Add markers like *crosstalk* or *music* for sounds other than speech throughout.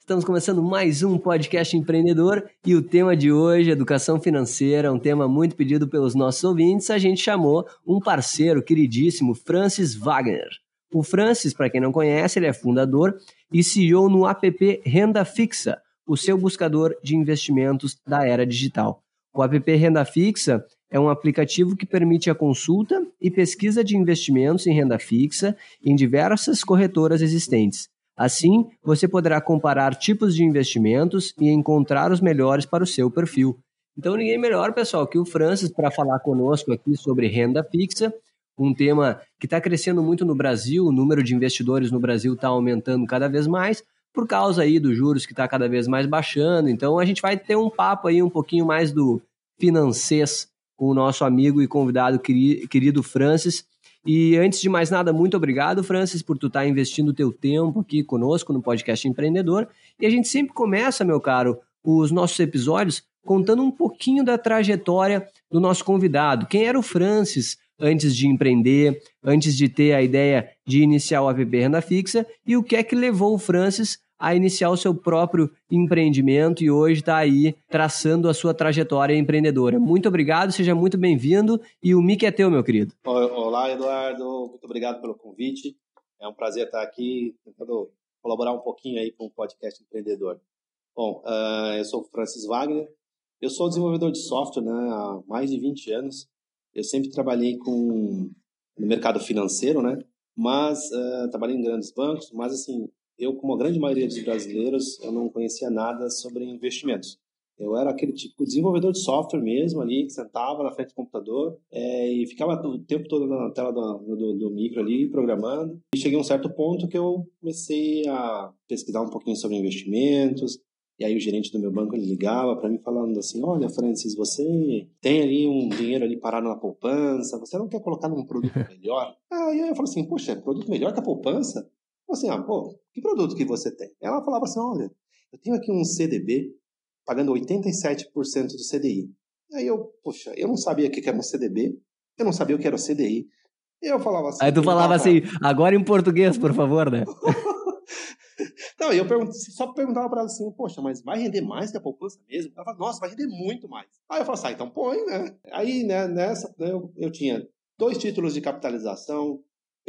Estamos começando mais um podcast empreendedor e o tema de hoje, educação financeira, um tema muito pedido pelos nossos ouvintes. A gente chamou um parceiro queridíssimo, Francis Wagner. O Francis, para quem não conhece, ele é fundador e CEO no app Renda Fixa, o seu buscador de investimentos da era digital. O app Renda Fixa é um aplicativo que permite a consulta e pesquisa de investimentos em renda fixa em diversas corretoras existentes. Assim, você poderá comparar tipos de investimentos e encontrar os melhores para o seu perfil. Então, ninguém melhor, pessoal, que o Francis para falar conosco aqui sobre renda fixa, um tema que está crescendo muito no Brasil, o número de investidores no Brasil está aumentando cada vez mais, por causa aí dos juros que está cada vez mais baixando. Então, a gente vai ter um papo aí um pouquinho mais do financeiro com o nosso amigo e convidado querido Francis. E antes de mais nada, muito obrigado, Francis, por tu estar tá investindo o teu tempo aqui conosco no podcast Empreendedor. E a gente sempre começa, meu caro, os nossos episódios contando um pouquinho da trajetória do nosso convidado. Quem era o Francis antes de empreender, antes de ter a ideia de iniciar o app Renda Fixa e o que é que levou o Francis a iniciar o seu próprio empreendimento e hoje está aí traçando a sua trajetória empreendedora. Muito obrigado, seja muito bem-vindo e o mic é teu, meu querido. Olá, Eduardo, muito obrigado pelo convite. É um prazer estar aqui tentando colaborar um pouquinho aí com o podcast empreendedor. Bom, uh, eu sou Francis Wagner, eu sou desenvolvedor de software né, há mais de 20 anos. Eu sempre trabalhei com no mercado financeiro, né? Mas uh, trabalhei em grandes bancos, mas assim eu, como a grande maioria dos brasileiros, eu não conhecia nada sobre investimentos. Eu era aquele tipo de desenvolvedor de software mesmo ali, que sentava na frente do computador é, e ficava o tempo todo na tela do, do, do, micro ali, programando. E cheguei a um certo ponto que eu comecei a pesquisar um pouquinho sobre investimentos. E aí o gerente do meu banco ele ligava para mim falando assim, olha, Francis, você tem ali um dinheiro ali parado na poupança, você não quer colocar num produto *laughs* melhor? Aí eu falo assim, poxa, produto melhor que a poupança? assim, ah, pô, que produto que você tem? Ela falava assim, olha, eu tenho aqui um CDB pagando 87% do CDI. Aí eu, poxa, eu não sabia o que era um CDB, eu não sabia o que era o CDI. Eu falava assim... Aí tu falava assim, agora em português, por favor, né? *laughs* não, eu só perguntava para ela assim, poxa, mas vai render mais que a poupança mesmo? Ela falava, nossa, vai render muito mais. Aí eu falava assim, ah, então põe, né? Aí, né, nessa, eu, eu tinha dois títulos de capitalização,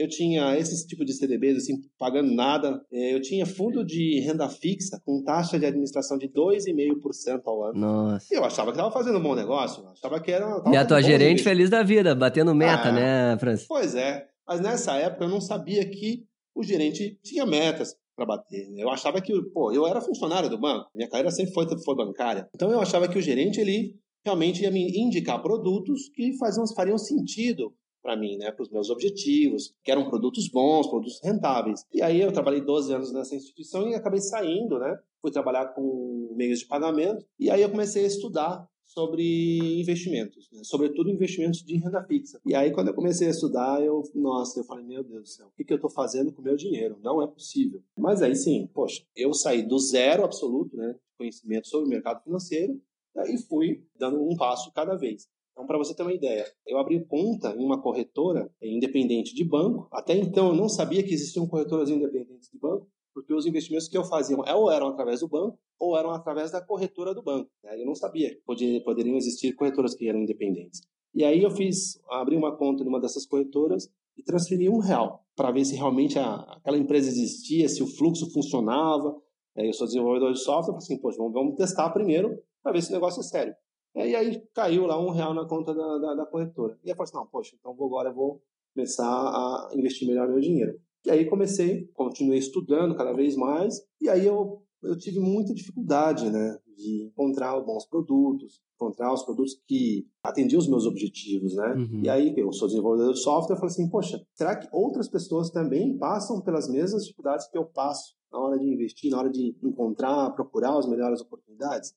eu tinha esse tipo de CDBs, assim, pagando nada. É, eu tinha fundo de renda fixa com taxa de administração de 2,5% ao ano. Nossa. Eu achava que estava fazendo um bom negócio. achava que era. E a tua gerente feliz da vida, batendo meta, ah, né, Francis? Pois é. Mas nessa época eu não sabia que o gerente tinha metas para bater. Eu achava que, pô, eu era funcionário do banco. Minha carreira sempre foi, foi bancária. Então eu achava que o gerente, ele realmente ia me indicar produtos que faziam, fariam sentido para mim, né, para os meus objetivos, que eram produtos bons, produtos rentáveis. E aí eu trabalhei 12 anos nessa instituição e acabei saindo, né? Fui trabalhar com meios de pagamento e aí eu comecei a estudar sobre investimentos, né? sobretudo investimentos de renda fixa. E aí quando eu comecei a estudar, eu, nossa, eu falei, meu Deus do céu, o que, que eu estou fazendo com o meu dinheiro? Não é possível. Mas aí sim, poxa, eu saí do zero absoluto, né, conhecimento sobre o mercado financeiro, e fui dando um passo cada vez. Então, para você ter uma ideia, eu abri conta em uma corretora independente de banco. Até então, eu não sabia que existiam corretoras independentes de banco, porque os investimentos que eu fazia ou eram através do banco ou eram através da corretora do banco. Né? Eu não sabia que poderiam existir corretoras que eram independentes. E aí eu fiz, abri uma conta numa dessas corretoras e transferi um real para ver se realmente a, aquela empresa existia, se o fluxo funcionava. Eu sou desenvolvedor de software, falei assim, poxa, vamos, vamos testar primeiro para ver se o negócio é sério. E aí caiu lá um real na conta da, da, da corretora. E eu falei assim, não, poxa, então agora vou começar a investir melhor meu dinheiro. E aí comecei, continuei estudando cada vez mais, e aí eu, eu tive muita dificuldade, né, de encontrar bons produtos, encontrar os produtos que atendiam os meus objetivos, né? Uhum. E aí eu sou desenvolvedor de software, eu falei assim, poxa, será que outras pessoas também passam pelas mesmas dificuldades que eu passo na hora de investir, na hora de encontrar, procurar as melhores oportunidades?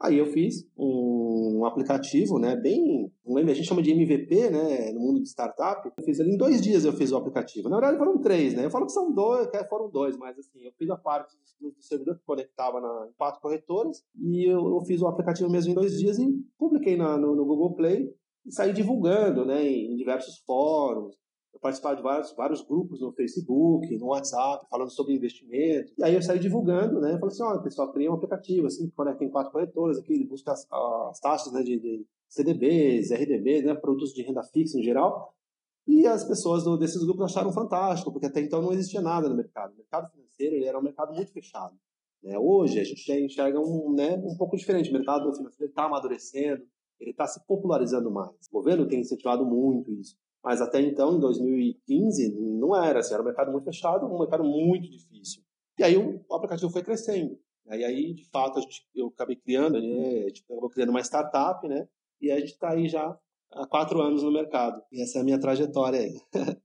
Aí eu fiz um aplicativo, né, bem, a gente chama de MVP, né, no mundo de startup. Eu fiz ali em dois dias eu fiz o aplicativo. Na verdade foram três, né? Eu falo que são dois, que foram dois, mas assim, eu fiz a parte do, servidor que conectava na, em quatro corretoras e eu, eu, fiz o aplicativo mesmo em dois dias e publiquei na, no, no Google Play e saí divulgando, né, em, em diversos fóruns, eu participava de vários, vários grupos no Facebook, no WhatsApp, falando sobre investimento. E aí eu saí divulgando, né? Eu falei assim, olha, pessoal, criei um aplicativo, assim, que tem quatro corretoras aqui, busca as, as taxas né, de, de, CDBs, RDBs, né, produtos de renda fixa em geral. E as pessoas do, desses grupos acharam fantástico, porque até então não existia nada no mercado. O mercado financeiro ele era um mercado muito fechado. Né? Hoje a gente já enxerga um, né, um pouco diferente. O mercado financeiro está amadurecendo, ele está se popularizando mais. O governo tem incentivado muito isso. Mas até então, em 2015, não era assim, era um mercado muito fechado, um mercado muito difícil. E aí o, aplicativo foi crescendo. E aí, de fato, gente, eu acabei criando, né, a gente acabou criando uma startup, né? E a gente está aí já há quatro anos no mercado. E essa é a minha trajetória aí.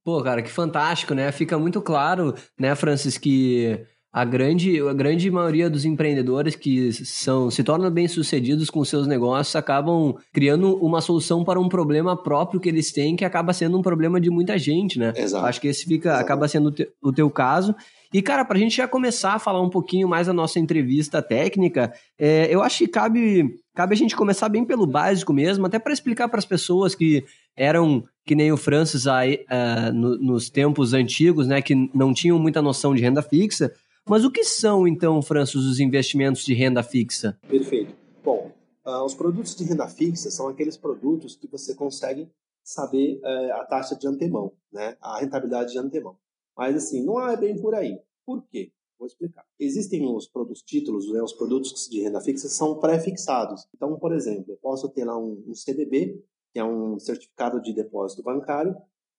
Pô, cara, que fantástico, né? Fica muito claro, né, Francis, que a grande, a grande maioria dos empreendedores que são, se tornam bem-sucedidos com seus negócios acabam criando uma solução para um problema próprio que eles têm, que acaba sendo um problema de muita gente, né? Exato. Acho que esse fica, acaba sendo o, te, o teu caso. E, cara, para a gente já começar a falar um pouquinho mais da nossa entrevista técnica, é, eu acho que cabe, cabe a gente começar bem pelo básico mesmo, até para explicar para as pessoas que eram que nem o Francis aí, uh, no, nos tempos antigos, né, que não tinham muita noção de renda fixa, mas o que são, então, Franços, os investimentos de renda fixa? Perfeito. Bom, uh, os produtos de renda fixa são aqueles produtos que você consegue saber uh, a taxa de antemão, né? a rentabilidade de antemão. Mas, assim, não é bem por aí. Por quê? Vou explicar. Existem os produtos títulos, né, os produtos de renda fixa são pré-fixados. Então, por exemplo, eu posso ter lá um, um CDB, que é um certificado de depósito bancário,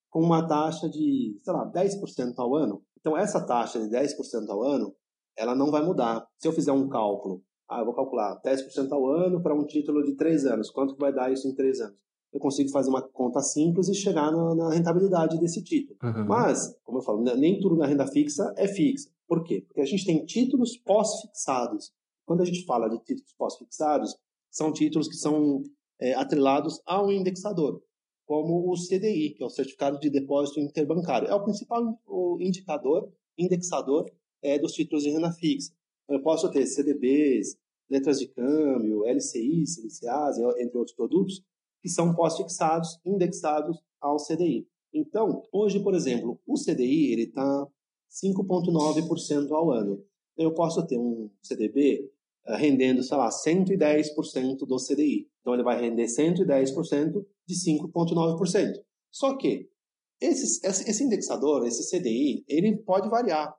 com uma taxa de, sei lá, 10% ao ano. Então, essa taxa de 10% ao ano, ela não vai mudar. Se eu fizer um cálculo, ah, eu vou calcular 10% ao ano para um título de 3 anos, quanto vai dar isso em 3 anos? Eu consigo fazer uma conta simples e chegar na, na rentabilidade desse título. Uhum. Mas, como eu falo, nem tudo na renda fixa é fixa. Por quê? Porque a gente tem títulos pós-fixados. Quando a gente fala de títulos pós-fixados, são títulos que são é, atrelados a um indexador como o CDI, que é o Certificado de Depósito Interbancário. É o principal indicador, indexador é, dos títulos de renda fixa. Eu posso ter CDBs, letras de câmbio, LCIs, LCAs, entre outros produtos, que são pós-fixados, indexados ao CDI. Então, hoje, por exemplo, o CDI ele está 5,9% ao ano. Eu posso ter um CDB eh, rendendo, sei lá, 110% do CDI. Então, ele vai render 110% de 5,9%. Só que esse, esse indexador, esse CDI, ele pode variar.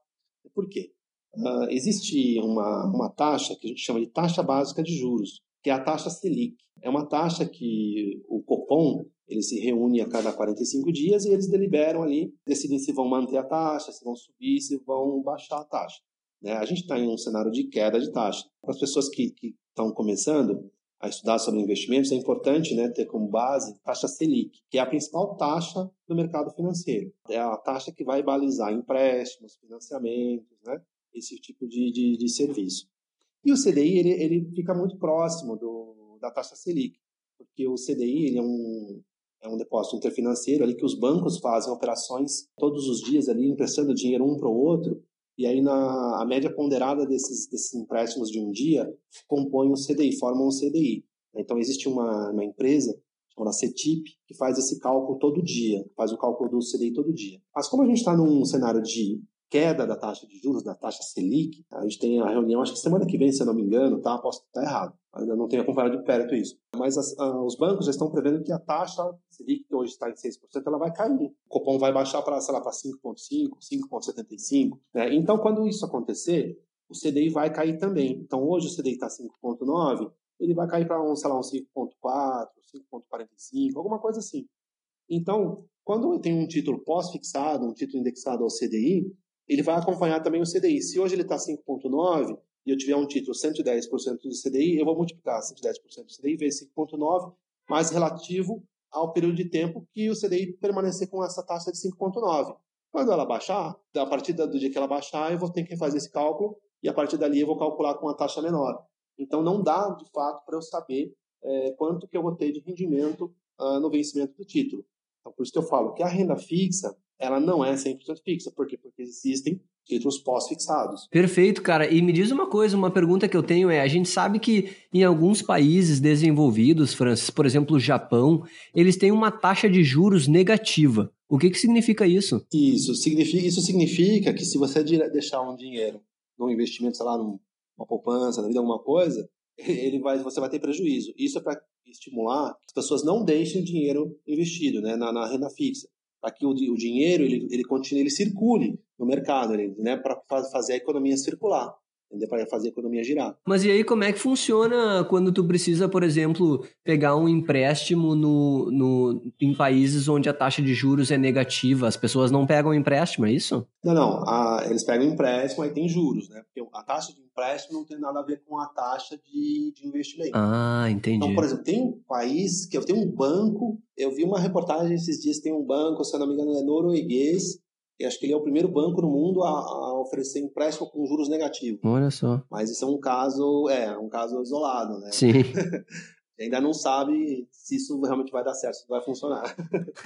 Por quê? Uh, existe uma, uma taxa que a gente chama de taxa básica de juros, que é a taxa Selic. É uma taxa que o Copom ele se reúne a cada 45 dias e eles deliberam ali, decidem se vão manter a taxa, se vão subir, se vão baixar a taxa. Né? A gente está em um cenário de queda de taxa. Para as pessoas que estão começando, a estudar sobre investimentos, é importante né, ter como base taxa Selic, que é a principal taxa do mercado financeiro. É a taxa que vai balizar empréstimos, financiamentos, né, esse tipo de, de, de serviço. E o CDI ele, ele fica muito próximo do, da taxa Selic, porque o CDI ele é um, é um depósito interfinanceiro ali que os bancos fazem operações todos os dias ali emprestando dinheiro um para o outro e aí, na, a média ponderada desses, desses empréstimos de um dia compõe um CDI, formam um CDI. Então, existe uma, uma empresa chamada CETIP que faz esse cálculo todo dia, faz o cálculo do CDI todo dia. Mas como a gente está num cenário de queda da taxa de juros, da taxa Selic. A gente tem a reunião, acho que semana que vem, se eu não me engano, tá? Posso estar errado. Ainda não tenho acompanhado de perto isso. Mas as, a, os bancos já estão prevendo que a taxa Selic, que hoje está em 6%, ela vai cair. O Copom vai baixar para, sei lá, para 5,5%, 5,75%. Né? Então, quando isso acontecer, o CDI vai cair também. Então, hoje o CDI está 5,9%, ele vai cair para, um, sei lá, um 5,4%, 5,45%, alguma coisa assim. Então, quando eu tenho um título pós-fixado, um título indexado ao CDI, ele vai acompanhar também o CDI. Se hoje ele está 5,9 e eu tiver um título 110% do CDI, eu vou multiplicar 110% do CDI vezes 5,9, mais relativo ao período de tempo que o CDI permanecer com essa taxa de 5,9. Quando ela baixar, a partir do dia que ela baixar, eu vou ter que fazer esse cálculo e a partir dali eu vou calcular com uma taxa menor. Então não dá, de fato, para eu saber é, quanto que eu vou ter de rendimento uh, no vencimento do título. Então, por isso que eu falo que a renda fixa, ela não é 100% fixa. Por quê? Porque existem títulos pós-fixados. Perfeito, cara. E me diz uma coisa, uma pergunta que eu tenho é, a gente sabe que em alguns países desenvolvidos, Francis, por exemplo, o Japão, eles têm uma taxa de juros negativa. O que, que significa isso? Isso significa, isso significa que se você deixar um dinheiro num investimento, sei lá, numa poupança, na vida, alguma coisa, *laughs* ele vai, você vai ter prejuízo. Isso é para estimular que as pessoas não deixem dinheiro investido né, na, na renda fixa, para que o, o, dinheiro ele, ele continue, ele circule no mercado, né, para fazer a economia circular para fazer a economia girar. Mas e aí como é que funciona quando tu precisa, por exemplo, pegar um empréstimo no, no, em países onde a taxa de juros é negativa? As pessoas não pegam empréstimo, é isso? Não, não. A, eles pegam empréstimo, aí tem juros, né? Porque a taxa de empréstimo não tem nada a ver com a taxa de, de investimento. Ah, entendi. Então, por exemplo, tem um país que eu tenho um banco, eu vi uma reportagem esses dias, tem um banco, se eu não me engano, é norueguês, e acho que ele é o primeiro banco no mundo a, a, oferecer empréstimo com juros negativos. Olha só. Mas isso é um caso, é, um caso isolado, né? Sim. *laughs* ainda não sabe se isso realmente vai dar certo, se vai funcionar.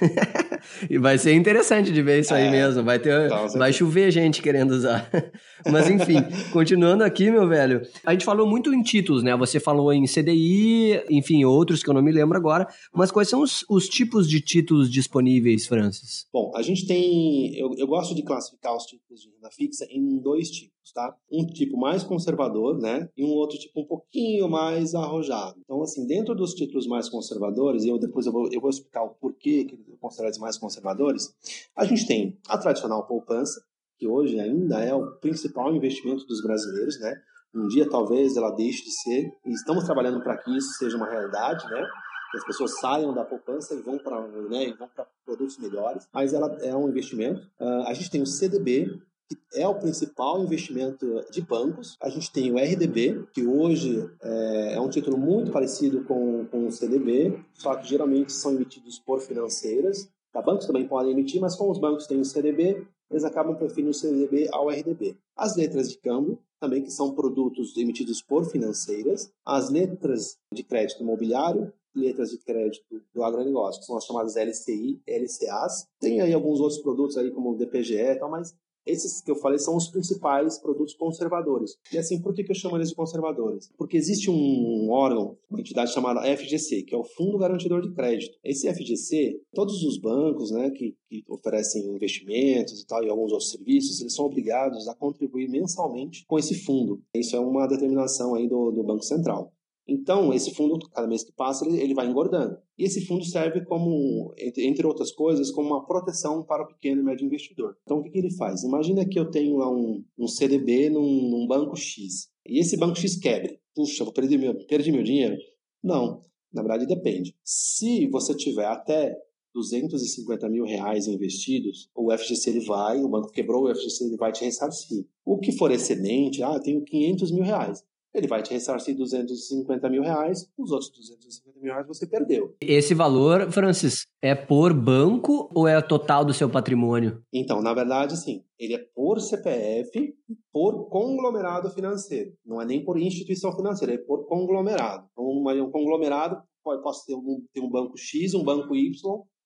*laughs* e vai ser interessante de ver isso é, aí mesmo. Vai ter, vai chover gente querendo usar. *laughs* Mas enfim, *laughs* continuando aqui, meu velho. A gente falou muito em títulos, né? Você falou em CDI, enfim, outros que eu não me lembro agora. Mas quais são os, os tipos de títulos disponíveis, Francis? Bom, a gente tem. Eu, eu gosto de classificar os títulos de renda fixa em dois tipos, tá? Um tipo mais conservador, né? E um outro tipo um pouquinho mais arrojado. Então, assim, dentro dos títulos mais conservadores, e eu depois eu vou, eu vou explicar o porquê que eu considero eles mais conservadores, a gente tem a tradicional poupança, que hoje ainda é o principal investimento dos brasileiros, né? Um dia talvez ela deixe de ser, e estamos trabalhando para que isso seja uma realidade, né? Que as pessoas saiam da poupança e vão para né, vão para produtos melhores, mas ela é um investimento. Uh, a gente tem o CDB, que é o principal investimento de bancos. A gente tem o RDB, que hoje é, é um título muito parecido com, com o CDB, só que geralmente são emitidos por financeiras. Tá, bancos também podem emitir, mas como os bancos têm o CDB, eles acabam preferindo o CDB ao RDB. As letras de câmbio, também que são produtos emitidos por financeiras. As letras de crédito imobiliário, letras de crédito do agronegócio, que são as chamadas LCI, LCAs. Tem aí alguns outros produtos aí como o DPGE e tal, mas esses que eu falei são os principais produtos conservadores. E assim, por que, eu chamo eles de conservadores? Porque existe um órgão, uma entidade chamada FGC, que é o Fundo Garantidor de Crédito. Esse FGC, todos os bancos né, que, que oferecem investimentos e tal, e alguns outros serviços, eles são obrigados a contribuir mensalmente com esse fundo. Isso é uma determinação aí do, do Banco Central. Então, esse fundo, cada mês que passa, ele, ele vai engordando. E esse fundo serve como, entre, entre, outras coisas, como uma proteção para o pequeno e médio investidor. Então, o que, que ele faz? Imagina que eu tenho lá um, um CDB num, num, banco X. E esse banco X quebre. Puxa, vou perder meu, perdi meu dinheiro? Não. Na verdade, depende. Se você tiver até 250 mil reais investidos, o FGC ele vai, o banco quebrou, o FGC ele vai te ressarcir. O que for excedente, ah, eu tenho 500 mil reais ele vai te ressarcir 250 mil reais, os outros 250 mil reais você perdeu. Esse valor, Francis, é por banco ou é total do seu patrimônio? Então, na verdade, sim. Ele é por CPF por conglomerado financeiro. Não é nem por instituição financeira, é por conglomerado. Então, um conglomerado pode, posso ter um, ter um banco X, um banco Y,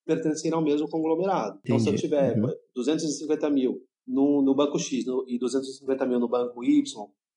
pertencendo ao mesmo conglomerado. Entendi. Então, se eu tiver uhum. 250 mil no, no banco X no, e 250 mil no banco Y,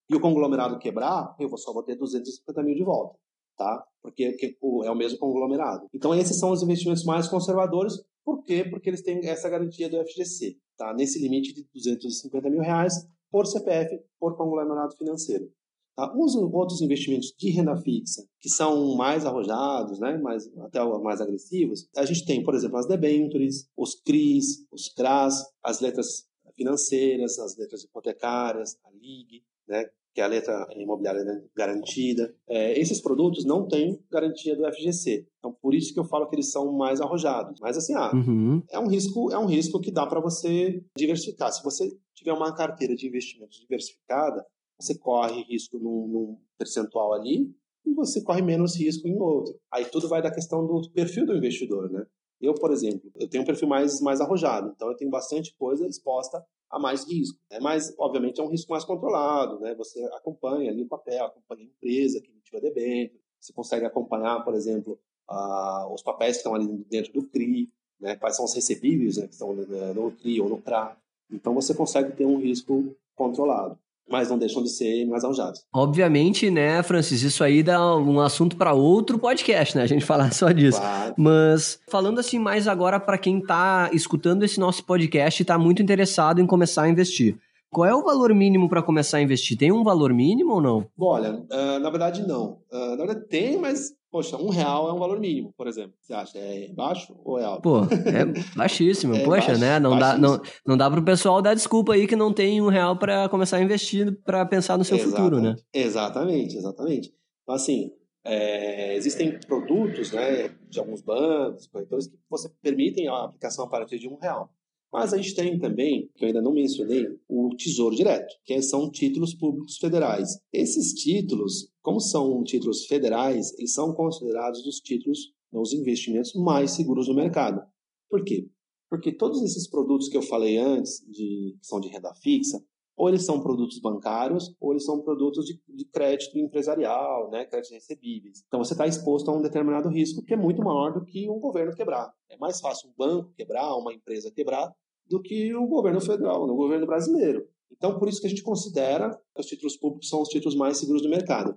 e o conglomerado quebrar, eu só vou ter 250 mil de volta, tá? Porque é o mesmo conglomerado. Então, esses são os investimentos mais conservadores, Por quê? Porque eles têm essa garantia do FGC, tá? nesse limite de 250 mil reais por CPF, por conglomerado financeiro. Tá? Os outros investimentos de renda fixa, que são mais arrojados, né, mais, até mais agressivos, a gente tem, por exemplo, as debentures, os CRIs, os CRAS, as letras financeiras, as letras hipotecárias, a LIG, né, que é a letra imobiliária garantida. É, esses produtos não têm garantia do FGC. Então, por isso que eu falo que eles são mais arrojados. Mas, assim, ah, uhum. é, um risco, é um risco que dá para você diversificar. Se você tiver uma carteira de investimentos diversificada, você corre risco num, num percentual ali e você corre menos risco em outro. Aí tudo vai da questão do perfil do investidor, né? Eu, por exemplo, eu tenho um perfil mais, mais arrojado, então eu tenho bastante coisa exposta a mais risco. Né? Mas, obviamente, é um risco mais controlado, né? Você acompanha ali o papel, acompanha a empresa que emitiu a debênture, você consegue acompanhar, por exemplo, uh, os papéis que estão ali dentro do CRI, né? quais são os recebíveis né? que estão no CRI ou no CRA. Então, você consegue ter um risco controlado mas não deixam de ser mais arrojados. Obviamente, né, Francis, isso aí dá um assunto para outro podcast, né, a gente *laughs* falar só disso. Claro. Mas falando assim mais agora para quem está escutando esse nosso podcast e está muito interessado em começar a investir. Qual é o valor mínimo para começar a investir? Tem um valor mínimo ou não? Olha, uh, na verdade não. Uh, na verdade tem, mas Poxa, um real é um valor mínimo, por exemplo. Você acha é baixo ou é alto? Pô, é baixíssimo. *laughs* é Poxa, baixo, né? Não dá, não, não dá para o pessoal dar desculpa aí que não tem um real para começar a investir para pensar no seu exatamente, futuro, né? Exatamente, exatamente. Então, assim, é, existem produtos né, de alguns bancos, corretores, que você permitem a aplicação a partir de um real. Mas a gente tem também, que eu ainda não mencionei, o Tesouro Direto, que são títulos públicos federais. Esses títulos, como são títulos federais, eles são considerados os títulos, os investimentos mais seguros do mercado. Por quê? Porque todos esses produtos que eu falei antes, de, que são de renda fixa, ou eles são produtos bancários, ou eles são produtos de, de crédito empresarial, né, crédito recebíveis. Então você está exposto a um determinado risco que é muito maior do que um governo quebrar. É mais fácil um banco quebrar, uma empresa quebrar, do que o governo federal, o governo brasileiro. Então, por isso que a gente considera que os títulos públicos são os títulos mais seguros do mercado.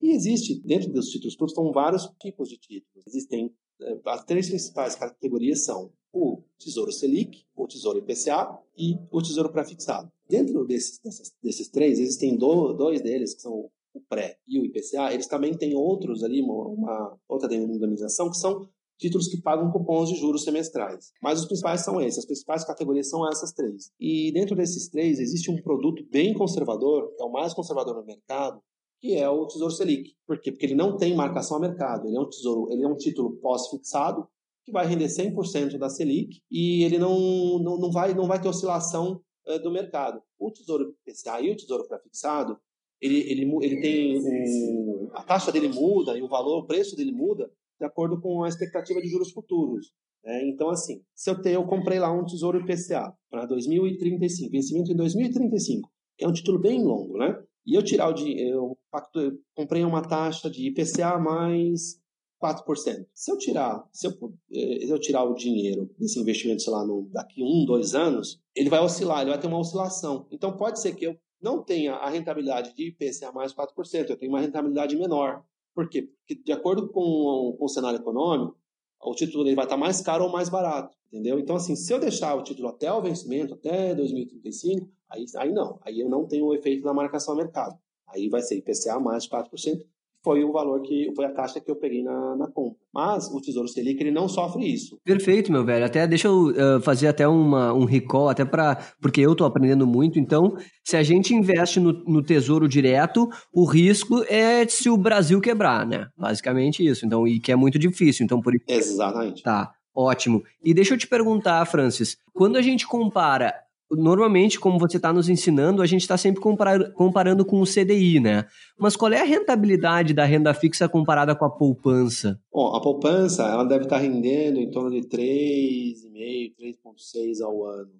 E existe, dentro dos títulos públicos, são vários tipos de títulos. Existem, eh, as três principais categorias são o Tesouro Selic, o Tesouro IPCA e o Tesouro Prefixado. Dentro desses, desses, três, existem do, dois deles, que são o pré e o IPCA, eles também têm outros ali, uma, uma outra denominação, que são títulos que pagam cupons de juros semestrais. Mas os principais são esses, as principais categorias são essas três. E dentro desses três existe um produto bem conservador, que é o mais conservador no mercado, que é o Tesouro Selic. Por quê? Porque ele não tem marcação a mercado, ele é um tesouro, ele é um título pós-fixado que vai render 100% da Selic e ele não, não, não, vai, não vai ter oscilação uh, do mercado. O Tesouro PCA e o Tesouro pré-fixado, ele, ele, ele tem um, a taxa dele muda e o valor, o preço dele muda de acordo com a expectativa de juros futuros. Né? Então, assim, se eu, ter, eu comprei lá um Tesouro IPCA para 2035, vencimento em 2035, que é um título bem longo, né? E eu tirar o dinheiro, eu, eu comprei uma taxa de IPCA mais 4%. Se eu tirar, se eu, eh, se eu tirar o dinheiro desse investimento, sei lá, no, daqui um, dois anos, ele vai oscilar, ele vai ter uma oscilação. Então pode ser que eu não tenha a rentabilidade de IPCA mais 4%, eu tenho uma rentabilidade menor. Por quê? Porque, de acordo com, com o cenário econômico, o título ele vai estar mais caro ou mais barato, entendeu? Então, assim, se eu deixar o título até o vencimento, até 2035, aí, aí não, aí eu não tenho o efeito da marcação a mercado. Aí vai ser IPCA mais 4%, foi o valor que foi a taxa que eu peguei na, na compra. Mas o Tesouro Selic ele não sofre isso. Perfeito, meu velho. Até deixa eu uh, fazer até uma, um recall, até para porque eu estou aprendendo muito. Então, se a gente investe no, no Tesouro Direto, o risco é se o Brasil quebrar, né? Basicamente isso. Então, e que é muito difícil. Então, por Exatamente. Tá. Ótimo. E deixa eu te perguntar, Francis, quando a gente compara normalmente, como você está nos ensinando, a gente está sempre comparar, comparando com o CDI, né? Mas qual é a rentabilidade da renda fixa comparada com a poupança? Bom, a poupança ela deve estar tá rendendo em torno de 3,5%, 3,6% ao ano.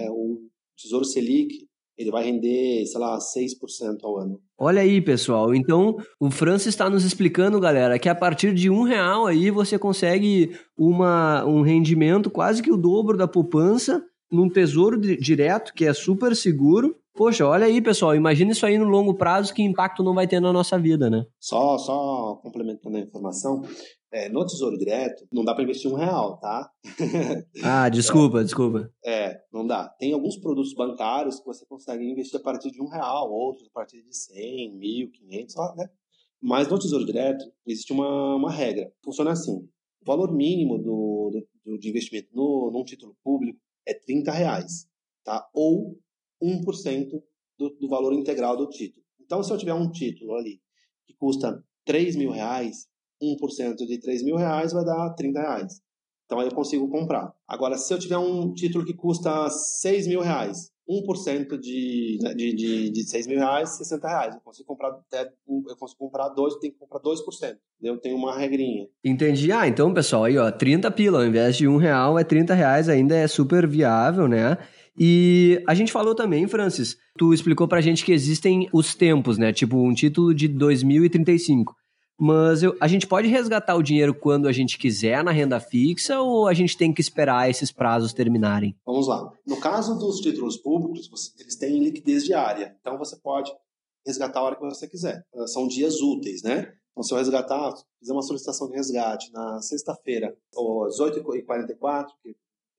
É, o Tesouro Selic ele vai render, sei lá, 6% ao ano. Olha aí, pessoal. Então, o Francis está nos explicando, galera, que a partir de um real aí você consegue uma, um rendimento quase que o dobro da poupança num tesouro direto, que é super seguro. Poxa, olha aí, pessoal, imagina isso aí no longo prazo, que impacto não vai ter na nossa vida, né? Só, só complementando a informação, É, no Tesouro Direto, não dá para investir um real, tá? *laughs* ah, desculpa, é, desculpa. É, não dá. Tem alguns produtos bancários que você consegue investir a partir de um real, outros a partir de 100, mil, 500, né? Mas no Tesouro Direto, existe uma, uma regra. Funciona assim. O valor mínimo do, do, de investimento no, num título público é 30 reais, tá? Ou 1% do, do valor integral do título. Então, se eu tiver um título ali que custa 3 mil reais, 1% de 3 mil reais vai dar 30 reais. Então aí eu consigo comprar. Agora, se eu tiver um título que custa 6 mil reais, 1% de, né, de, de, de 6 mil reais, 60 reais. Eu consigo comprar até, eu consigo comprar 2, eu tenho que comprar 2%. Eu tenho uma regrinha. Entendi. Ah, então, pessoal, aí, ó, 30 pila, ao invés de 1 real, é 30 reais, ainda é super viável, né? E a gente falou também, Francis, tu explicou pra gente que existem os tempos, né? Tipo, um título de 2035. Mas eu, a gente pode resgatar o dinheiro quando a gente quiser na renda fixa ou a gente tem que esperar esses prazos terminarem? Vamos lá. No caso dos títulos públicos, você, eles têm liquidez diária. Então você pode resgatar a hora que você quiser. Ah, são dias úteis, né? Então, se eu resgatar, fizer uma solicitação de resgate na sexta-feira, às 8h44, que é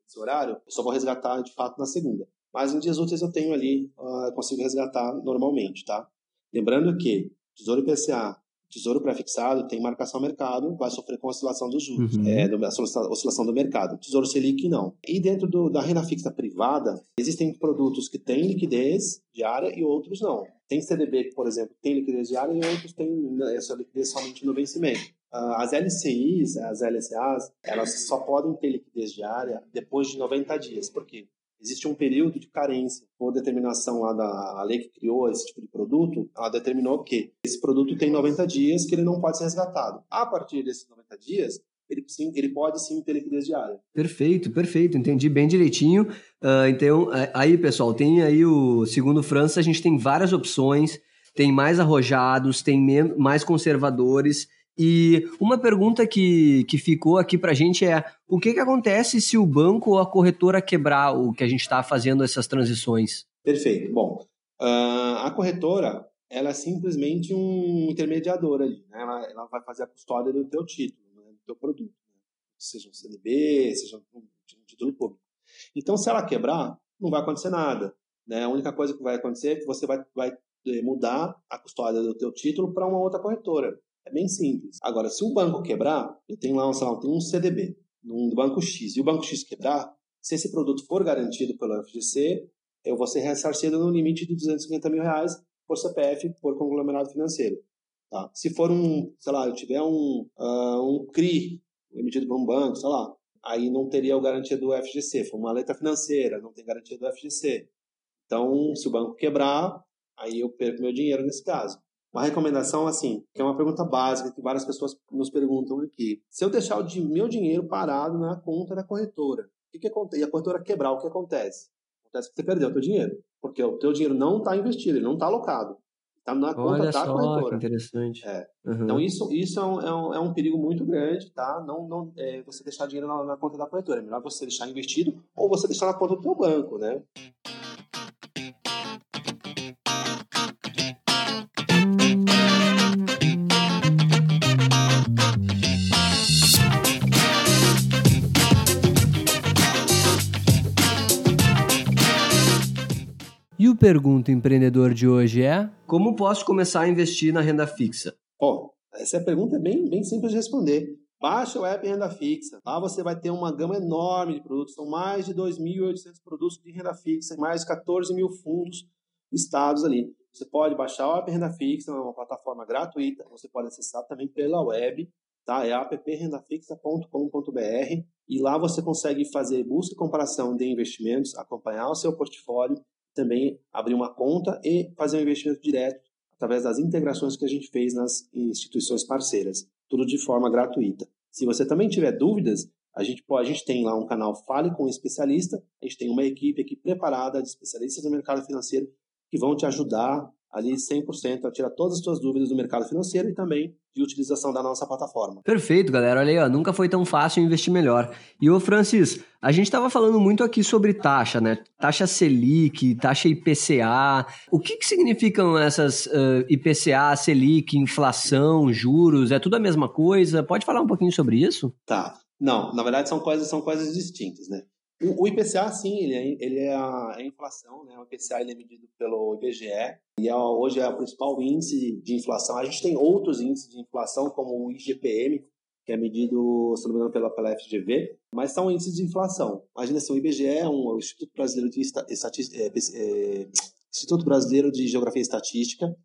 esse horário, eu só vou resgatar de fato na segunda. Mas em dias úteis eu tenho ali, uh, consigo resgatar normalmente, tá? Lembrando que Tesouro IPCA Tesouro pré-fixado tem marcação mercado, vai sofrer com a oscilação dos juros, uhum. é, a oscilação do mercado. Tesouro Selic, não. E dentro do, da renda fixa privada, existem produtos que têm liquidez diária e outros não. Tem CDB por exemplo, tem liquidez diária e outros têm né, essa liquidez somente no vencimento. Ah, as LCIs, as LCAs, elas só podem ter liquidez diária depois de 90 dias. Por quê? Existe um período de carência. Por determinação lá da lei que criou esse tipo de produto, ela determinou que esse produto tem 90 dias que ele não pode ser resgatado. A partir desses 90 dias, ele, sim, ele pode sim ter liquidez diária. Perfeito, perfeito. Entendi bem direitinho. Uh, então, aí, pessoal, tem aí o segundo França, a gente tem várias opções, tem mais arrojados, tem mais conservadores e uma pergunta que, que ficou aqui para a gente é: o que, que acontece se o banco ou a corretora quebrar o que a gente está fazendo essas transições? Perfeito. Bom, uh, a corretora ela é simplesmente um intermediador ali. Né? Ela, ela vai fazer a custódia do teu título, né? do teu produto. Né? Seja um CDB, seja um título público. Então, se ela quebrar, não vai acontecer nada. Né? A única coisa que vai acontecer é que você vai, vai eh, mudar a custódia do teu título para uma outra corretora. É bem simples. Agora, se o banco quebrar, eu tenho lá, sei lá, tem um CDB no banco X e o banco X quebrar, se esse produto for garantido pelo FGC, eu vou ser ressarcido no limite de 250 mil reais por CPF, por conglomerado financeiro. Tá? Se for um, sei lá, eu tiver um, uh, um CRI emitido por um banco, sei lá, aí não teria a garantia do FGC. For uma letra financeira, não tem garantia do FGC. Então, se o banco quebrar, aí eu perco meu dinheiro nesse caso. Uma recomendação, assim, que é uma pergunta básica que várias pessoas nos perguntam aqui. Se eu deixar o meu dinheiro parado na conta da corretora, o que, que acontece? E a corretora quebrar, o que acontece? Acontece que você perdeu o teu dinheiro. Porque o teu dinheiro não está investido, ele não está alocado. Está na conta Olha da só, corretora. Que interessante. É. Uhum. Então, isso, isso é, um, é, um, é um perigo muito grande, tá? Não, não é, você deixar dinheiro na, na conta da corretora. É melhor você deixar investido ou você deixar na conta do teu banco, né? E o Pergunta Empreendedor de hoje é: Como posso começar a investir na renda fixa? Bom, essa pergunta é bem, bem simples de responder. Baixa o app Renda Fixa. Lá você vai ter uma gama enorme de produtos. São mais de 2.800 produtos de renda fixa e mais de 14 mil fundos listados ali. Você pode baixar o app Renda Fixa, é uma plataforma gratuita. Você pode acessar também pela web. Tá? É apprentafixa.com.br e lá você consegue fazer busca e comparação de investimentos, acompanhar o seu portfólio também abrir uma conta e fazer um investimento direto através das integrações que a gente fez nas instituições parceiras, tudo de forma gratuita. Se você também tiver dúvidas, a gente, pode, a gente tem lá um canal Fale com um Especialista, a gente tem uma equipe aqui preparada de especialistas no mercado financeiro que vão te ajudar ali 100%, tirar todas as suas dúvidas do mercado financeiro e também de utilização da nossa plataforma. Perfeito, galera. Olha aí, ó, nunca foi tão fácil investir melhor. E ô Francis, a gente estava falando muito aqui sobre taxa, né? Taxa Selic, taxa IPCA. O que, que significam essas uh, IPCA, Selic, inflação, juros? É tudo a mesma coisa? Pode falar um pouquinho sobre isso? Tá. Não, na verdade são coisas, são coisas distintas, né? O, o IPCA, sim, ele é, ele é a, é inflação, né? O IPCA ele é medido pelo IBGE e é, hoje é o principal índice de inflação. A gente tem outros índices de inflação, como o IGPM, que é medido, se não me engano, pela, pela FGV, mas são índices de inflação. Imagina assim, o IBGE é um, o Instituto Brasileiro de Estatística, é, é, Instituto Brasileiro de Geografia e Estatística,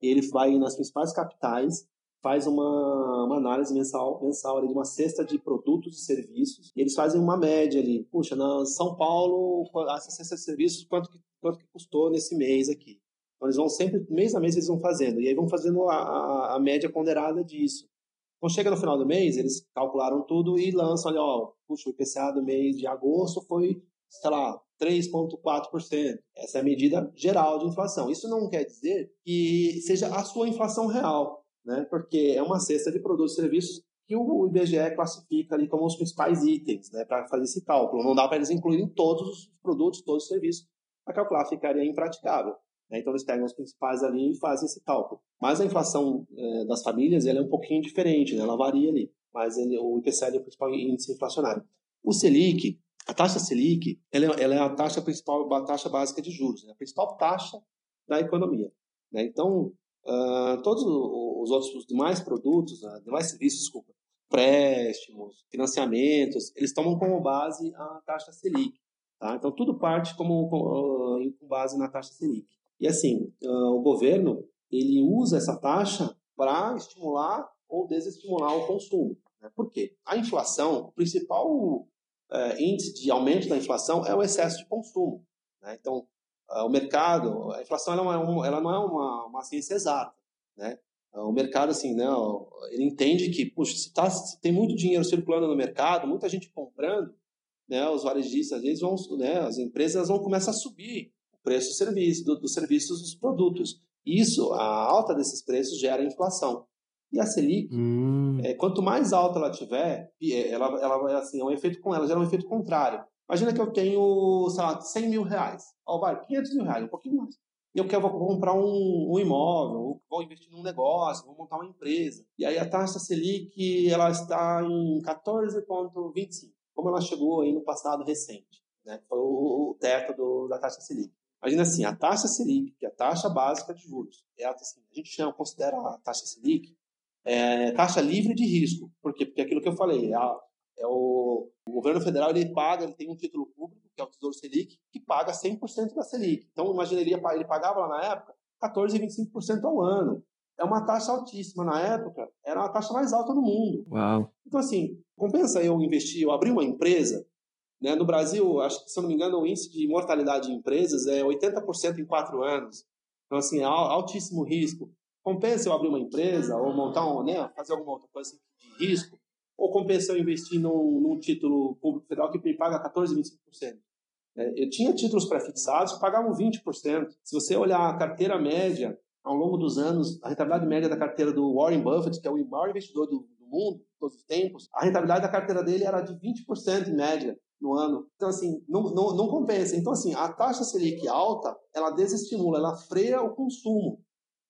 ele vai nas principais capitais faz uma, uma análise mensal, mensal ali, de uma cesta de produtos e serviços, e eles fazem uma média ali. Puxa, na São Paulo, essa cesta de serviços, quanto que, quanto que custou nesse mês aqui? Então, eles vão sempre, mês a mês, eles vão fazendo, e aí vão fazendo a, a, a média ponderada disso. Então, chega no final do mês, eles calcularam tudo e lançam ali, ó, puxa, o IPCA do mês de agosto foi, sei lá, 3,4%. Essa é a medida geral de inflação. Isso não quer dizer que seja a sua inflação real né? porque é uma cesta de produtos e serviços que o IBGE classifica ali como os principais itens né, para fazer esse cálculo. Não dá para eles incluírem todos os produtos, todos os serviços. Para calcular ficaria impraticável. Né? Então eles pegam os principais ali e fazem esse cálculo. Mas a inflação é, das famílias ela é um pouquinho diferente, né? ela varia ali. Mas ele, o IPCA é o principal índice inflacionário. O Selic, a taxa Selic, ela é, ela é a taxa principal, a taxa básica de juros, né? a principal taxa da economia. Né? Então, uh, todos os outros os demais produtos, uh, demais serviços, desculpa, préstimos, financiamentos, eles tomam como base a taxa Selic. Tá? Então, tudo parte como, com, uh, com base na taxa Selic. E assim, uh, o governo ele usa essa taxa para estimular ou desestimular o consumo. Né? Por quê? A inflação, o principal uh, índice de aumento da inflação é o excesso de consumo. Né? Então, o mercado, a inflação ela não é, um, ela não é uma, uma ciência exata. Né? O mercado, assim, né, ele entende que, puxa, se, tá, se tem muito dinheiro circulando no mercado, muita gente comprando, né, os varejistas, eles vão, né, as empresas vão começar a subir o preço do serviço, do, dos serviços dos produtos. Isso, a alta desses preços gera inflação. E a Selic, hum. é, quanto mais alta ela tiver, é, ela, ela, assim, é um efeito com ela gera um efeito contrário. Imagina que eu tenho, sei lá, 100 mil reais. Ó, vai, 500 mil reais, um pouquinho mais eu quero comprar um, um imóvel, vou investir num negócio, vou montar uma empresa. E aí a taxa Selic ela está em 14,25, como ela chegou aí no passado recente, né? Foi o, teto do, da taxa Selic. Imagina assim, a taxa Selic, que é a taxa básica de juros, é assim, a gente chama, considera a taxa Selic é, taxa livre de risco. Por quê? Porque aquilo que eu falei, a, é o, o, governo federal ele paga, ele tem um título público, que é o Tesouro Selic, que paga 100% da Selic. Então, imagina, ele, ele pagava lá na época 14,25% ao ano. É uma taxa altíssima. Na época, era a taxa mais alta do mundo. Uau. Então, assim, compensa eu investir, eu abrir uma empresa. Né? No Brasil, acho que, se eu não me engano, o índice de mortalidade de empresas é 80% em quatro anos. Então, assim, é altíssimo risco. Compensa eu abrir uma empresa ou montar um, né, fazer alguma outra coisa assim, de risco ou compensa eu investir num, num título público federal que me paga 14, 25%? É, eu tinha títulos pré-fixados que pagavam 20%. Se você olhar a carteira média, ao longo dos anos, a rentabilidade média da carteira do Warren Buffett, que é o maior investidor do, do mundo, todos os tempos, a rentabilidade da carteira dele era de 20% em média no ano. Então, assim, não, não, não compensa. Então, assim, a taxa Selic alta, ela desestimula, ela freia o consumo.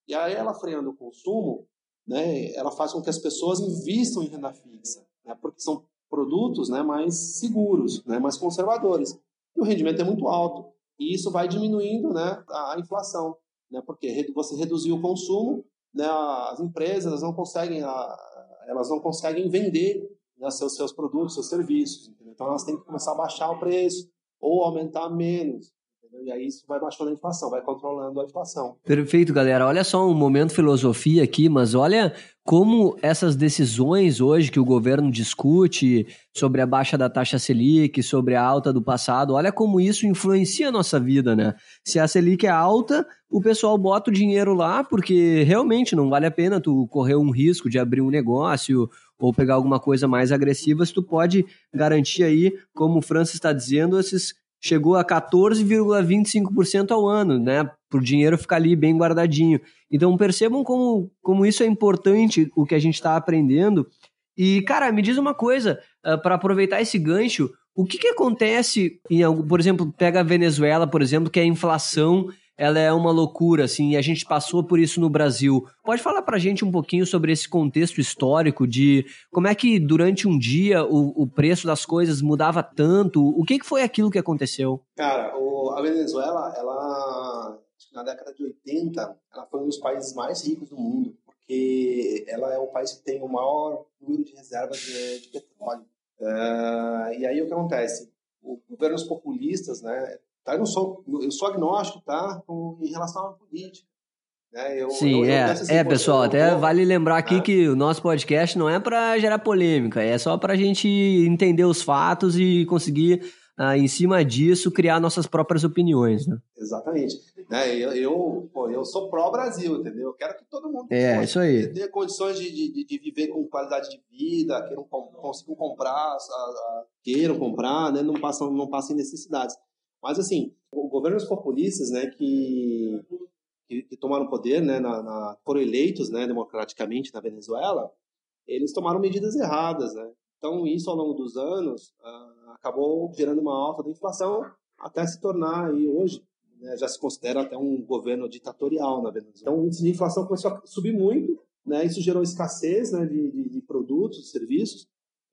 E aí, ela freando o consumo, né, ela faz com que as pessoas invistam em renda fixa, né, porque são produtos né, mais seguros, né, mais conservadores. E o rendimento é muito alto. E isso vai diminuindo né, a, inflação, né, porque você reduziu o consumo, né, as empresas não conseguem, elas não conseguem vender né, seus, seus produtos, seus serviços. Entendeu? Então elas têm que começar a baixar o preço ou aumentar menos. E aí isso vai baixando a inflação, vai controlando a inflação. Perfeito, galera. Olha só um momento filosofia aqui, mas olha como essas decisões hoje que o governo discute sobre a baixa da taxa Selic, sobre a alta do passado, olha como isso influencia a nossa vida, né? Se a Selic é alta, o pessoal bota o dinheiro lá porque realmente não vale a pena tu correr um risco de abrir um negócio ou pegar alguma coisa mais agressiva, se tu pode garantir aí, como o Francis está dizendo, esses chegou a 14,25% ao ano, né? para o dinheiro ficar ali bem guardadinho. Então percebam como, como isso é importante, o que a gente está aprendendo. E, cara, me diz uma coisa, uh, ah, para aproveitar esse gancho, o que, que acontece, em, por exemplo, pega a Venezuela, por exemplo, que é a inflação ela é uma loucura, assim, e a gente passou por isso no Brasil. Pode falar pra gente um pouquinho sobre esse contexto histórico de como é que durante um dia o, o preço das coisas mudava tanto? O que, que foi aquilo que aconteceu? Cara, o, a Venezuela, ela, na década de 80, ela foi um dos países mais ricos do mundo, porque ela é o país que tem o maior número de reservas de, de petróleo. Uh, e aí o que acontece? Os governos populistas, né, Tá? Eu, sou, eu sou agnóstico tá? em relação à política. Né? Eu, Sim, eu, é, é pessoal, até vale lembrar aqui é. que o nosso podcast não é para gerar polêmica, é só para a gente entender os fatos e conseguir, ah, em cima disso, criar nossas próprias opiniões. Né? Exatamente. Né? Eu, eu, pô, eu sou pró-Brasil, entendeu? Eu quero que todo mundo é, isso aí. tenha condições de, de, de, viver com qualidade de vida, que não consigam comprar, a, a, queiram comprar, né? não, passam, não passem necessidades. Mas, assim, governos populistas, né, que, que, que tomaram poder, né, na, na, foram eleitos, né, democraticamente na Venezuela, eles tomaram medidas erradas, né. Então, isso ao longo dos anos uh, acabou gerando uma alta da inflação até se tornar, aí, hoje, né, já se considera até um governo ditatorial na Venezuela. Então, o índice de inflação começou a subir muito, né, isso gerou escassez né, de, de, de produtos, de serviços,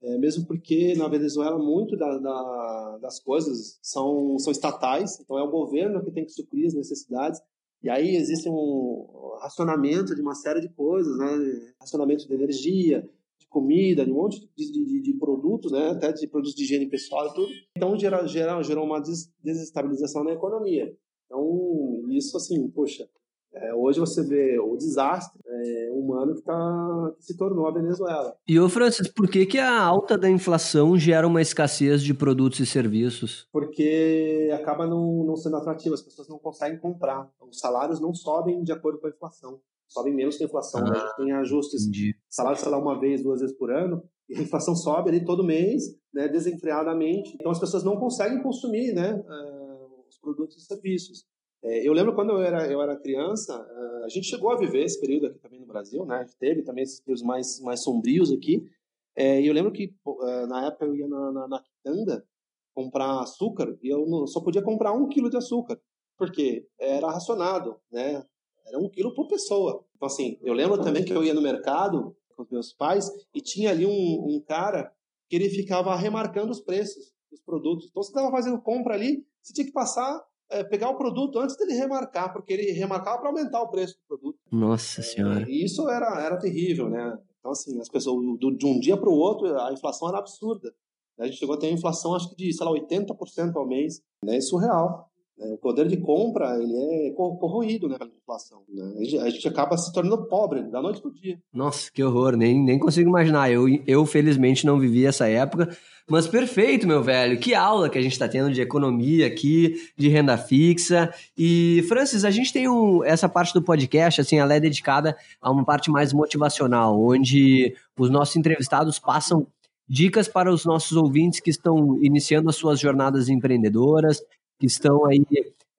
é, mesmo porque na Venezuela muito da, da, das coisas são, são estatais, então é o governo que tem que suprir as necessidades. E aí existe um racionamento de uma série de coisas, né? Racionamento de energia, de comida, de um monte de, de, de produtos, né? Até de produtos de higiene pessoal e tudo. Então gera, gera, gerou uma desestabilização na economia. Então isso assim, poxa, é, hoje você vê o desastre é, humano que, tá, que se tornou a Venezuela. E, ô Francis, por que, que a alta da inflação gera uma escassez de produtos e serviços? Porque acaba não, não sendo atrativo, as pessoas não conseguem comprar. Os salários não sobem de acordo com a inflação. Sobem menos que a inflação. Né? Ah, A gente tem ajustes. Entendi. Salário, sei lá, uma vez, duas vezes por ano. E a inflação sobe ali todo mês, né, desenfreadamente. Então as pessoas não conseguem consumir né, uh, os produtos e serviços. É, eu lembro quando eu era, eu era criança, a gente chegou a viver esse período aqui também no Brasil, né? Teve também esses períodos mais, mais sombrios aqui. É, e eu lembro que é, na época eu ia na, na, na quitanda comprar açúcar e eu só podia comprar um quilo de açúcar, porque era racionado, né? Era um quilo por pessoa. Então, assim, eu lembro também que eu ia no mercado com os meus pais e tinha ali um, um cara que ele ficava remarcando os preços dos produtos. Então, você estava fazendo compra ali, você tinha que passar é, pegar o produto antes dele remarcar, porque ele remarcava para aumentar o preço do produto. Nossa Senhora. É, e isso era, era terrível, né? Então, assim, as pessoas, do, de um dia para o outro, a inflação era absurda. A gente chegou a ter uma inflação, acho que de, sei lá, 80% ao mês. Né? É surreal. Né? O poder de compra ele é corroído né, pela inflação. Né? A gente acaba se tornando pobre da noite para o dia. Nossa, que horror. Nem, nem consigo imaginar. Eu, eu, felizmente, não vivi essa época. Mas perfeito, meu velho. Que aula que a gente está tendo de economia aqui, de renda fixa. E, Francis, a gente tem um, essa parte do podcast, assim, ela é dedicada a uma parte mais motivacional, onde os nossos entrevistados passam dicas para os nossos ouvintes que estão iniciando as suas jornadas empreendedoras, que estão aí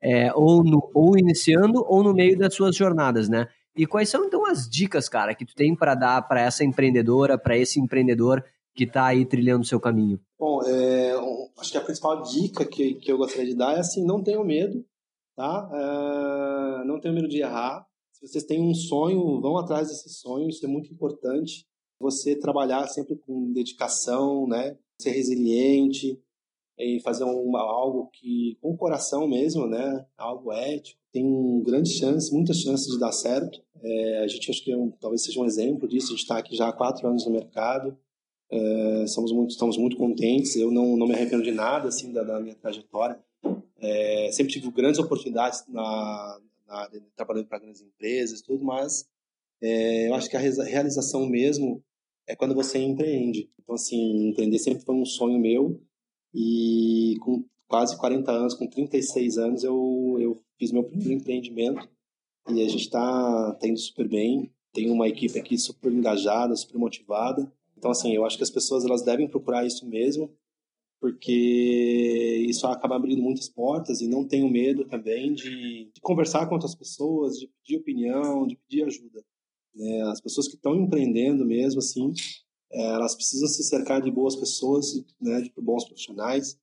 é, ou, no, ou iniciando ou no meio das suas jornadas, né? E quais são então as dicas, cara, que tu tem para dar para essa empreendedora, para esse empreendedor que está aí trilhando o seu caminho? Bom, é, acho que a principal dica que, que eu gostaria de dar é assim, não tenham medo, tá? É, não tenham medo de errar. Se vocês têm um sonho, vão atrás desse sonho, isso é muito importante. Você trabalhar sempre com dedicação, né? Ser resiliente, e fazer uma, algo que com o coração mesmo, né? Algo ético, tem grandes chances, muitas chances de dar certo. É, a gente acho que é um, talvez seja um exemplo disso. A gente está aqui já há quatro anos no mercado. É, somos muito, estamos muito contentes. Eu não, não me arrependo de nada assim da, da minha trajetória. É, sempre tive grandes oportunidades na, na trabalhando para grandes empresas, tudo, mas é, eu acho que a realização mesmo é quando você empreende. Então assim, empreender sempre foi um sonho meu e com quase 40 anos, com 36 anos, eu, eu fiz meu primeiro empreendimento e a gente está tá indo super bem. Tem uma equipe aqui super engajada, super motivada. Então, assim, eu acho que as pessoas elas devem procurar isso mesmo. porque isso acaba abrindo muitas portas e não tenho medo também de, de conversar com outras pessoas, de pedir opinião, de pedir ajuda. Né? As pessoas que estão empreendendo mesmo, assim, é, elas precisam se cercar de boas pessoas, né, de bons profissionais,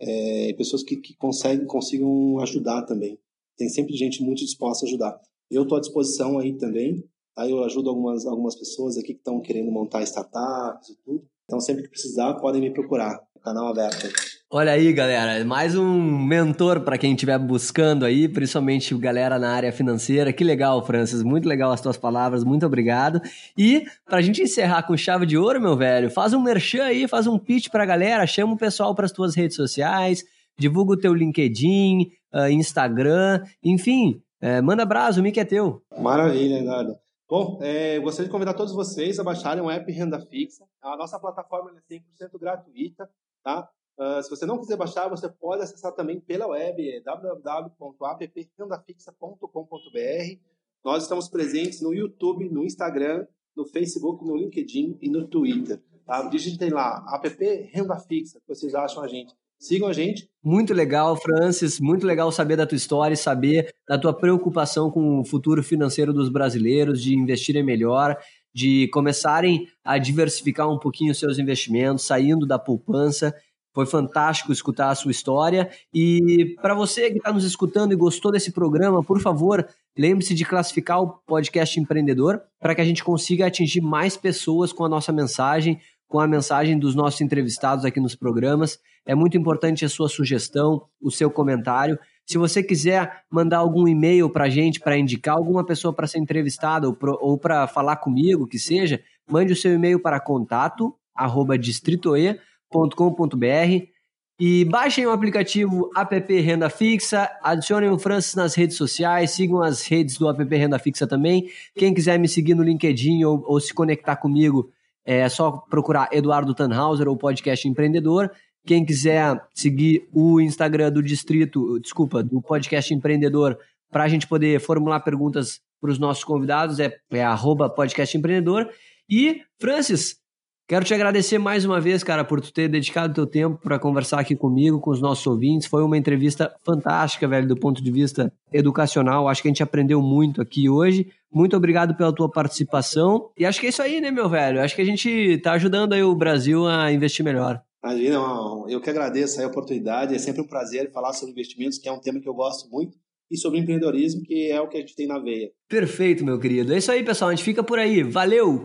é, pessoas que, que conseguem, consigam ajudar também. Tem sempre gente muito disposta a ajudar. Eu estou à disposição aí também. Aí eu ajudo algumas, algumas pessoas aqui que estão querendo montar startups e tudo. Então, sempre que precisar, podem me procurar. Canal aberto. Olha aí, galera, mais um mentor para quem estiver buscando aí, principalmente galera na área financeira. Que legal, Francis, muito legal as tuas palavras, muito obrigado. E para a gente encerrar com chave de ouro, meu velho, faz um merchan aí, faz um pitch para a galera, chama o pessoal para as tuas redes sociais, divulga o teu LinkedIn, uh, Instagram, enfim, uh, manda abraço, o mic é teu. Maravilha, Eduardo. Bom, é, gostaria de convidar todos vocês a baixarem o app Renda Fixa. A nossa plataforma é 100% gratuita, tá? Uh, se você não quiser baixar, você pode acessar também pela web, é www.apprendaffixa.com.br. Nós estamos presentes no YouTube, no Instagram, no Facebook, no LinkedIn e no Twitter. Tá? Digitem lá, app Renda Fixa, que vocês acham a gente. Sigam a gente. Muito legal, Francis. Muito legal saber da tua história e saber da tua preocupação com o futuro financeiro dos brasileiros, de investirem melhor, de começarem a diversificar um pouquinho os seus investimentos, saindo da poupança. Foi fantástico escutar a sua história. E para você que está nos escutando e gostou desse programa, por favor, lembre-se de classificar o podcast empreendedor para que a gente consiga atingir mais pessoas com a nossa mensagem, com a mensagem dos nossos entrevistados aqui nos programas. É muito importante a sua sugestão, o seu comentário. Se você quiser mandar algum e-mail para a gente para indicar alguma pessoa para ser entrevistada ou para falar comigo, que seja, mande o seu e-mail para contato arroba distritoe.com.br e baixem o aplicativo app Renda Fixa, adicionem o Francis nas redes sociais, sigam as redes do app Renda Fixa também. Quem quiser me seguir no LinkedIn ou, ou se conectar comigo, é só procurar Eduardo Tannhauser ou Podcast Empreendedor. Quem quiser seguir o Instagram do Distrito, desculpa, do Podcast Empreendedor, para a gente poder formular perguntas para os nossos convidados, é, é arroba Podcast Empreendedor. E, Francis, Quero te agradecer mais uma vez, cara, por tu ter dedicado teu tempo para conversar aqui comigo, com os nossos ouvintes. Foi uma entrevista fantástica, velho, do ponto de vista educacional. Acho que a gente aprendeu muito aqui hoje. Muito obrigado pela tua participação. E acho que é isso aí, né, meu velho? Acho que a gente está ajudando aí o Brasil a investir melhor. Imagina, eu que agradeço a oportunidade. É sempre um prazer falar sobre investimentos, que é um tema que eu gosto muito e sobre empreendedorismo, que é o que a gente tem na veia. Perfeito, meu querido. É isso aí, pessoal. A gente fica por aí. Valeu!